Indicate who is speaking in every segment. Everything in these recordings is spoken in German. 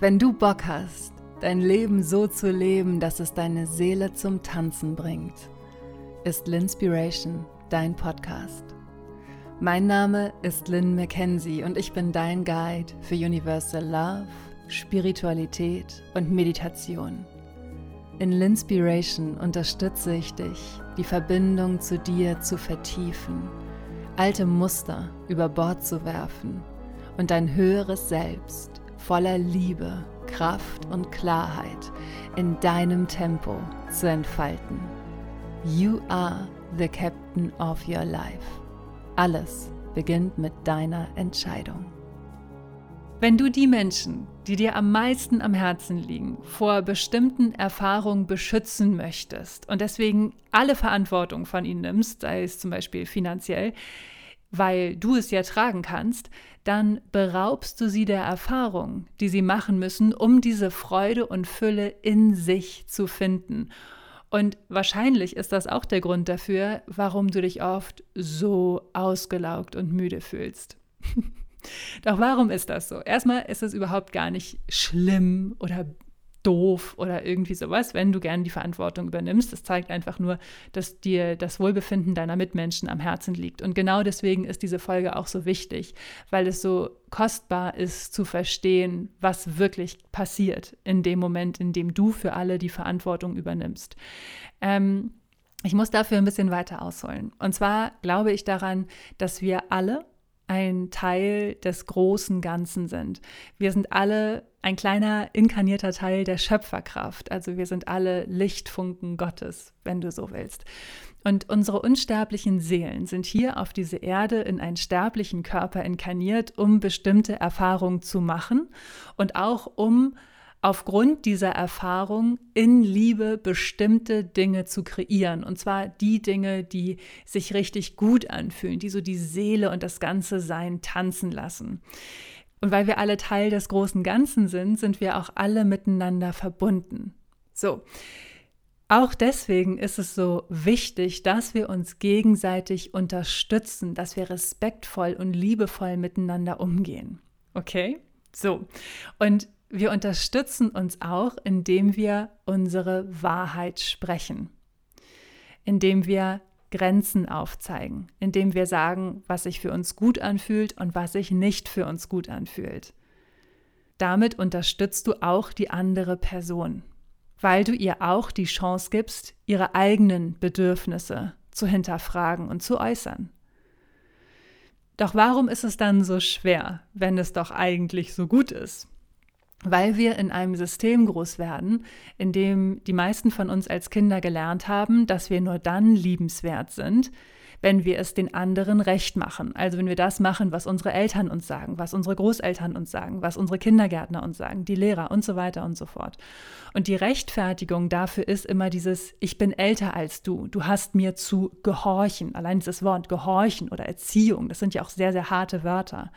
Speaker 1: Wenn du Bock hast, dein Leben so zu leben, dass es deine Seele zum Tanzen bringt, ist Linspiration dein Podcast. Mein Name ist Lynn McKenzie und ich bin dein Guide für Universal Love, Spiritualität und Meditation. In Linspiration unterstütze ich dich, die Verbindung zu dir zu vertiefen, alte Muster über Bord zu werfen und dein höheres Selbst voller Liebe, Kraft und Klarheit in deinem Tempo zu entfalten. You are the captain of your life. Alles beginnt mit deiner Entscheidung. Wenn du die Menschen, die dir am meisten am Herzen liegen, vor bestimmten Erfahrungen beschützen möchtest und deswegen alle Verantwortung von ihnen nimmst, sei es zum Beispiel finanziell, weil du es ja tragen kannst, dann beraubst du sie der Erfahrung, die sie machen müssen, um diese Freude und Fülle in sich zu finden. Und wahrscheinlich ist das auch der Grund dafür, warum du dich oft so ausgelaugt und müde fühlst. Doch warum ist das so? Erstmal ist es überhaupt gar nicht schlimm oder doof oder irgendwie sowas, wenn du gerne die Verantwortung übernimmst. Das zeigt einfach nur, dass dir das Wohlbefinden deiner Mitmenschen am Herzen liegt. Und genau deswegen ist diese Folge auch so wichtig, weil es so kostbar ist zu verstehen, was wirklich passiert in dem Moment, in dem du für alle die Verantwortung übernimmst. Ähm, ich muss dafür ein bisschen weiter ausholen. Und zwar glaube ich daran, dass wir alle ein Teil des großen Ganzen sind. Wir sind alle ein kleiner inkarnierter Teil der Schöpferkraft. Also wir sind alle Lichtfunken Gottes, wenn du so willst. Und unsere unsterblichen Seelen sind hier auf diese Erde in einen sterblichen Körper inkarniert, um bestimmte Erfahrungen zu machen und auch um aufgrund dieser Erfahrung in Liebe bestimmte Dinge zu kreieren. Und zwar die Dinge, die sich richtig gut anfühlen, die so die Seele und das ganze Sein tanzen lassen. Und weil wir alle Teil des großen Ganzen sind, sind wir auch alle miteinander verbunden. So. Auch deswegen ist es so wichtig, dass wir uns gegenseitig unterstützen, dass wir respektvoll und liebevoll miteinander umgehen. Okay? So. Und wir unterstützen uns auch, indem wir unsere Wahrheit sprechen, indem wir Grenzen aufzeigen, indem wir sagen, was sich für uns gut anfühlt und was sich nicht für uns gut anfühlt. Damit unterstützt du auch die andere Person, weil du ihr auch die Chance gibst, ihre eigenen Bedürfnisse zu hinterfragen und zu äußern. Doch warum ist es dann so schwer, wenn es doch eigentlich so gut ist? Weil wir in einem System groß werden, in dem die meisten von uns als Kinder gelernt haben, dass wir nur dann liebenswert sind, wenn wir es den anderen recht machen. Also wenn wir das machen, was unsere Eltern uns sagen, was unsere Großeltern uns sagen, was unsere Kindergärtner uns sagen, die Lehrer und so weiter und so fort. Und die Rechtfertigung dafür ist immer dieses, ich bin älter als du, du hast mir zu gehorchen. Allein dieses Wort gehorchen oder Erziehung, das sind ja auch sehr, sehr harte Wörter.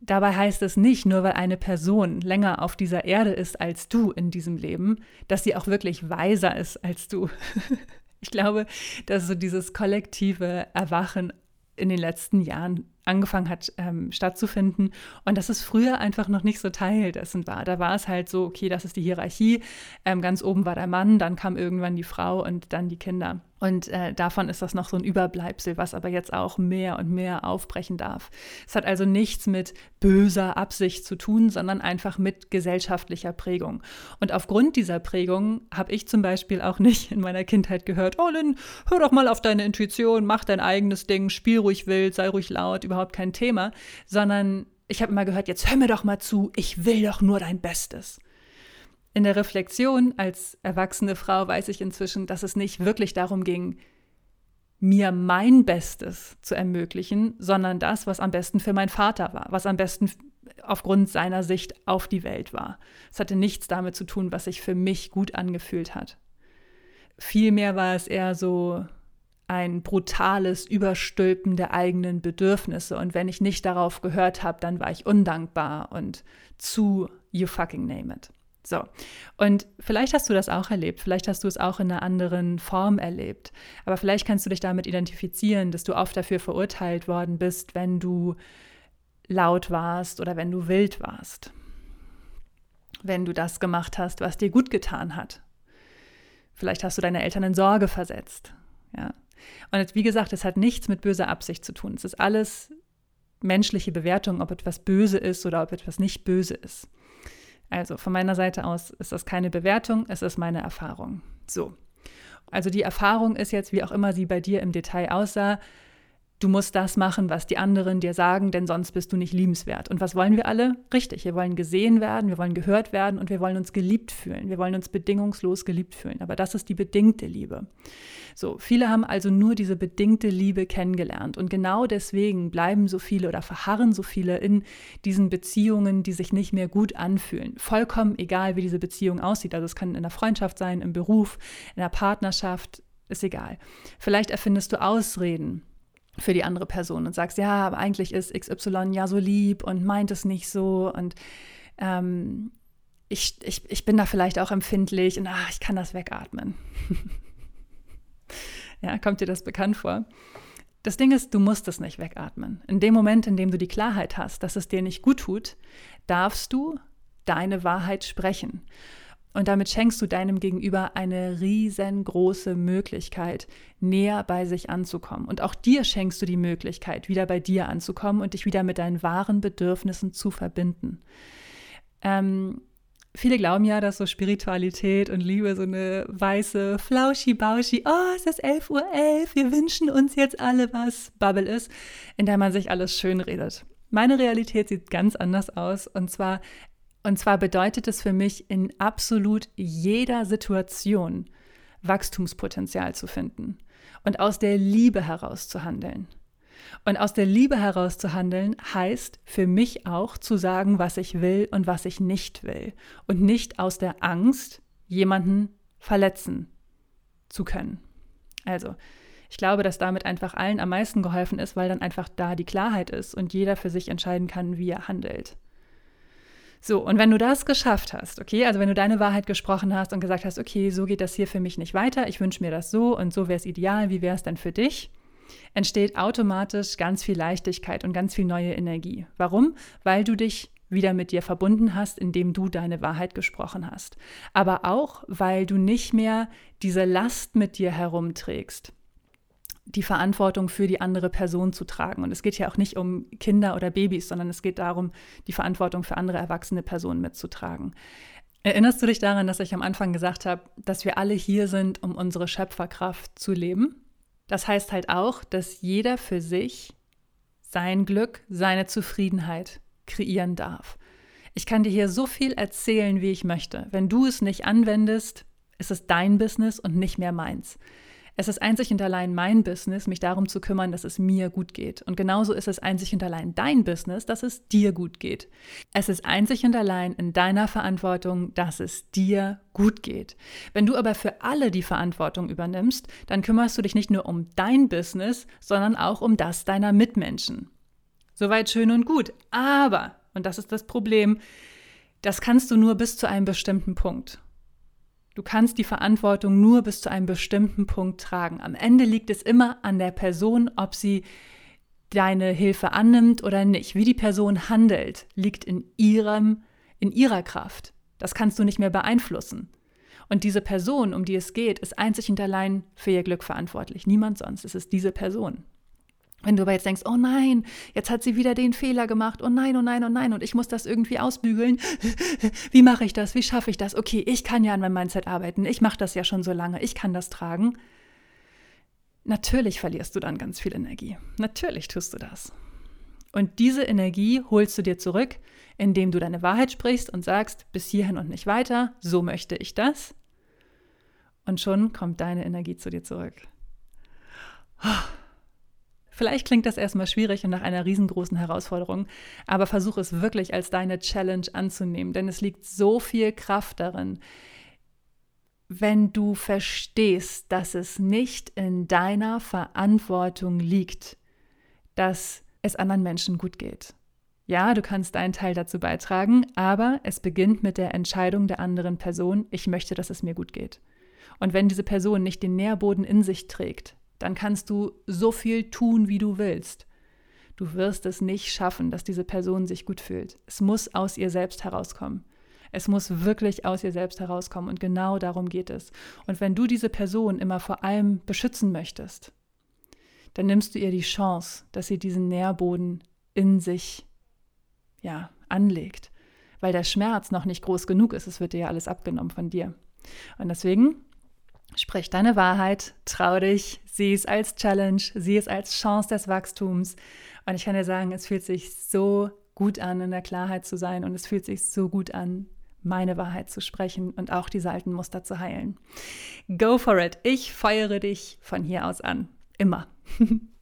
Speaker 1: Dabei heißt es nicht, nur weil eine Person länger auf dieser Erde ist als du in diesem Leben, dass sie auch wirklich weiser ist als du. ich glaube, dass so dieses kollektive Erwachen in den letzten Jahren angefangen hat ähm, stattzufinden und dass es früher einfach noch nicht so Teil dessen war. Da war es halt so, okay, das ist die Hierarchie, ähm, ganz oben war der Mann, dann kam irgendwann die Frau und dann die Kinder. Und äh, davon ist das noch so ein Überbleibsel, was aber jetzt auch mehr und mehr aufbrechen darf. Es hat also nichts mit böser Absicht zu tun, sondern einfach mit gesellschaftlicher Prägung. Und aufgrund dieser Prägung habe ich zum Beispiel auch nicht in meiner Kindheit gehört, oh Lynn, hör doch mal auf deine Intuition, mach dein eigenes Ding, spiel ruhig wild, sei ruhig laut, überhaupt kein Thema, sondern ich habe immer gehört, jetzt hör mir doch mal zu, ich will doch nur dein Bestes. In der Reflexion als erwachsene Frau weiß ich inzwischen, dass es nicht wirklich darum ging, mir mein Bestes zu ermöglichen, sondern das, was am besten für meinen Vater war, was am besten aufgrund seiner Sicht auf die Welt war. Es hatte nichts damit zu tun, was sich für mich gut angefühlt hat. Vielmehr war es eher so ein brutales Überstülpen der eigenen Bedürfnisse. Und wenn ich nicht darauf gehört habe, dann war ich undankbar und zu you fucking name it. So, und vielleicht hast du das auch erlebt, vielleicht hast du es auch in einer anderen Form erlebt, aber vielleicht kannst du dich damit identifizieren, dass du oft dafür verurteilt worden bist, wenn du laut warst oder wenn du wild warst. wenn du das gemacht hast, was dir gut getan hat. Vielleicht hast du deine Eltern in Sorge versetzt. Ja. Und jetzt, wie gesagt, es hat nichts mit böser Absicht zu tun. Es ist alles menschliche Bewertung, ob etwas böse ist oder ob etwas nicht böse ist. Also von meiner Seite aus ist das keine Bewertung, es ist meine Erfahrung. So. Also die Erfahrung ist jetzt, wie auch immer sie bei dir im Detail aussah, du musst das machen, was die anderen dir sagen, denn sonst bist du nicht liebenswert. Und was wollen wir alle? Richtig, wir wollen gesehen werden, wir wollen gehört werden und wir wollen uns geliebt fühlen. Wir wollen uns bedingungslos geliebt fühlen. Aber das ist die bedingte Liebe. So, viele haben also nur diese bedingte Liebe kennengelernt. Und genau deswegen bleiben so viele oder verharren so viele in diesen Beziehungen, die sich nicht mehr gut anfühlen. Vollkommen egal, wie diese Beziehung aussieht. Also es kann in der Freundschaft sein, im Beruf, in der Partnerschaft, ist egal. Vielleicht erfindest du Ausreden für die andere Person und sagst, ja, aber eigentlich ist XY ja so lieb und meint es nicht so und ähm, ich, ich, ich bin da vielleicht auch empfindlich und ach, ich kann das wegatmen. ja, kommt dir das bekannt vor? Das Ding ist, du musst es nicht wegatmen. In dem Moment, in dem du die Klarheit hast, dass es dir nicht gut tut, darfst du deine Wahrheit sprechen. Und damit schenkst du deinem Gegenüber eine riesengroße Möglichkeit, näher bei sich anzukommen. Und auch dir schenkst du die Möglichkeit, wieder bei dir anzukommen und dich wieder mit deinen wahren Bedürfnissen zu verbinden. Ähm, viele glauben ja, dass so Spiritualität und Liebe so eine weiße, flauschi-bauschi, oh, es ist 11.11 Uhr, 11, wir wünschen uns jetzt alle was, Bubble ist, in der man sich alles schön redet. Meine Realität sieht ganz anders aus. Und zwar und zwar bedeutet es für mich, in absolut jeder Situation Wachstumspotenzial zu finden und aus der Liebe heraus zu handeln. Und aus der Liebe heraus zu handeln heißt für mich auch zu sagen, was ich will und was ich nicht will. Und nicht aus der Angst, jemanden verletzen zu können. Also, ich glaube, dass damit einfach allen am meisten geholfen ist, weil dann einfach da die Klarheit ist und jeder für sich entscheiden kann, wie er handelt. So, und wenn du das geschafft hast, okay, also wenn du deine Wahrheit gesprochen hast und gesagt hast, okay, so geht das hier für mich nicht weiter, ich wünsche mir das so und so wäre es ideal, wie wäre es denn für dich? Entsteht automatisch ganz viel Leichtigkeit und ganz viel neue Energie. Warum? Weil du dich wieder mit dir verbunden hast, indem du deine Wahrheit gesprochen hast. Aber auch, weil du nicht mehr diese Last mit dir herumträgst die Verantwortung für die andere Person zu tragen. Und es geht ja auch nicht um Kinder oder Babys, sondern es geht darum, die Verantwortung für andere erwachsene Personen mitzutragen. Erinnerst du dich daran, dass ich am Anfang gesagt habe, dass wir alle hier sind, um unsere Schöpferkraft zu leben? Das heißt halt auch, dass jeder für sich sein Glück, seine Zufriedenheit kreieren darf. Ich kann dir hier so viel erzählen, wie ich möchte. Wenn du es nicht anwendest, ist es dein Business und nicht mehr meins. Es ist einzig und allein mein Business, mich darum zu kümmern, dass es mir gut geht. Und genauso ist es einzig und allein dein Business, dass es dir gut geht. Es ist einzig und allein in deiner Verantwortung, dass es dir gut geht. Wenn du aber für alle die Verantwortung übernimmst, dann kümmerst du dich nicht nur um dein Business, sondern auch um das deiner Mitmenschen. Soweit schön und gut. Aber, und das ist das Problem, das kannst du nur bis zu einem bestimmten Punkt. Du kannst die Verantwortung nur bis zu einem bestimmten Punkt tragen. Am Ende liegt es immer an der Person, ob sie deine Hilfe annimmt oder nicht. Wie die Person handelt, liegt in ihrem, in ihrer Kraft. Das kannst du nicht mehr beeinflussen. Und diese Person, um die es geht, ist einzig und allein für ihr Glück verantwortlich. Niemand sonst. Es ist diese Person. Wenn du aber jetzt denkst, oh nein, jetzt hat sie wieder den Fehler gemacht, oh nein, oh nein, oh nein, und ich muss das irgendwie ausbügeln. Wie mache ich das? Wie schaffe ich das? Okay, ich kann ja an meinem Mindset arbeiten. Ich mache das ja schon so lange. Ich kann das tragen. Natürlich verlierst du dann ganz viel Energie. Natürlich tust du das. Und diese Energie holst du dir zurück, indem du deine Wahrheit sprichst und sagst, bis hierhin und nicht weiter, so möchte ich das. Und schon kommt deine Energie zu dir zurück. Oh. Vielleicht klingt das erstmal schwierig und nach einer riesengroßen Herausforderung, aber versuche es wirklich als deine Challenge anzunehmen, denn es liegt so viel Kraft darin, wenn du verstehst, dass es nicht in deiner Verantwortung liegt, dass es anderen Menschen gut geht. Ja, du kannst deinen Teil dazu beitragen, aber es beginnt mit der Entscheidung der anderen Person, ich möchte, dass es mir gut geht. Und wenn diese Person nicht den Nährboden in sich trägt, dann kannst du so viel tun, wie du willst. Du wirst es nicht schaffen, dass diese Person sich gut fühlt. Es muss aus ihr selbst herauskommen. Es muss wirklich aus ihr selbst herauskommen und genau darum geht es. Und wenn du diese Person immer vor allem beschützen möchtest, dann nimmst du ihr die Chance, dass sie diesen Nährboden in sich ja, anlegt, weil der Schmerz noch nicht groß genug ist. Es wird dir ja alles abgenommen von dir. Und deswegen sprich deine Wahrheit, trau dich, sieh es als Challenge, sieh es als Chance des Wachstums. Und ich kann dir sagen, es fühlt sich so gut an, in der Klarheit zu sein und es fühlt sich so gut an, meine Wahrheit zu sprechen und auch diese alten Muster zu heilen. Go for it. Ich feuere dich von hier aus an. Immer.